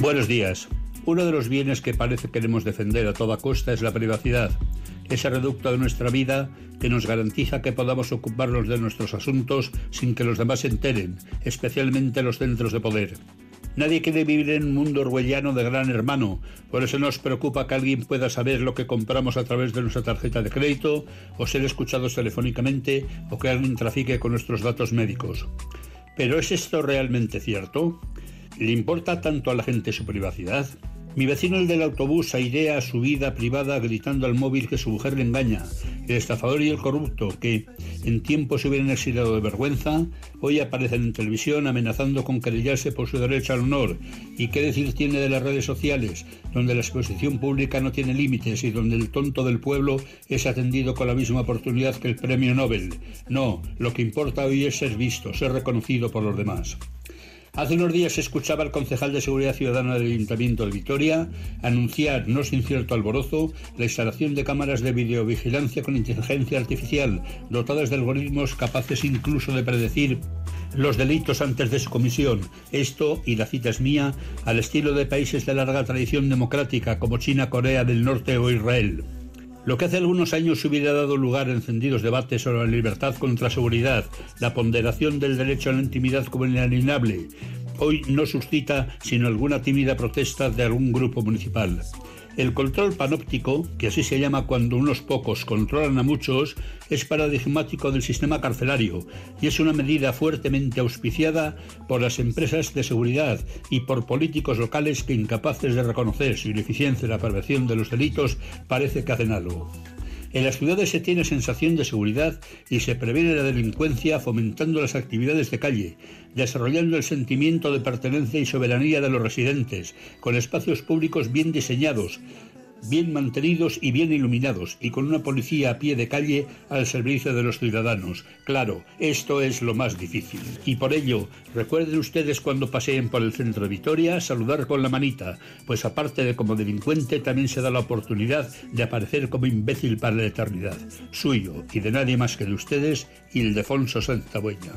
Buenos días. Uno de los bienes que parece queremos defender a toda costa es la privacidad, ese reducto de nuestra vida que nos garantiza que podamos ocuparnos de nuestros asuntos sin que los demás se enteren, especialmente los centros de poder. Nadie quiere vivir en un mundo orwelliano de gran hermano, por eso nos preocupa que alguien pueda saber lo que compramos a través de nuestra tarjeta de crédito, o ser escuchados telefónicamente, o que alguien trafique con nuestros datos médicos. ¿Pero es esto realmente cierto? ¿Le importa tanto a la gente su privacidad? Mi vecino el del autobús airea su vida privada gritando al móvil que su mujer le engaña. El estafador y el corrupto, que en tiempo se hubieran exiliado de vergüenza, hoy aparecen en televisión amenazando con querellarse por su derecho al honor. ¿Y qué decir tiene de las redes sociales, donde la exposición pública no tiene límites y donde el tonto del pueblo es atendido con la misma oportunidad que el premio Nobel? No, lo que importa hoy es ser visto, ser reconocido por los demás. Hace unos días escuchaba al concejal de Seguridad Ciudadana del Ayuntamiento de Vitoria anunciar, no sin cierto alborozo, la instalación de cámaras de videovigilancia con inteligencia artificial, dotadas de algoritmos capaces incluso de predecir los delitos antes de su comisión. Esto, y la cita es mía, al estilo de países de larga tradición democrática como China, Corea del Norte o Israel. Lo que hace algunos años hubiera dado lugar a encendidos debates sobre la libertad contra seguridad, la ponderación del derecho a la intimidad como inalienable, hoy no suscita sino alguna tímida protesta de algún grupo municipal. El control panóptico, que así se llama cuando unos pocos controlan a muchos, es paradigmático del sistema carcelario y es una medida fuertemente auspiciada por las empresas de seguridad y por políticos locales que incapaces de reconocer su ineficiencia en la prevención de los delitos parece que hacen algo. En las ciudades se tiene sensación de seguridad y se previene la delincuencia fomentando las actividades de calle, desarrollando el sentimiento de pertenencia y soberanía de los residentes, con espacios públicos bien diseñados, bien mantenidos y bien iluminados, y con una policía a pie de calle al servicio de los ciudadanos. Claro, esto es lo más difícil. Y por ello, recuerden ustedes cuando paseen por el centro de Vitoria, saludar con la manita, pues aparte de como delincuente, también se da la oportunidad de aparecer como imbécil para la eternidad. Suyo y de nadie más que de ustedes, Ildefonso Santabueña.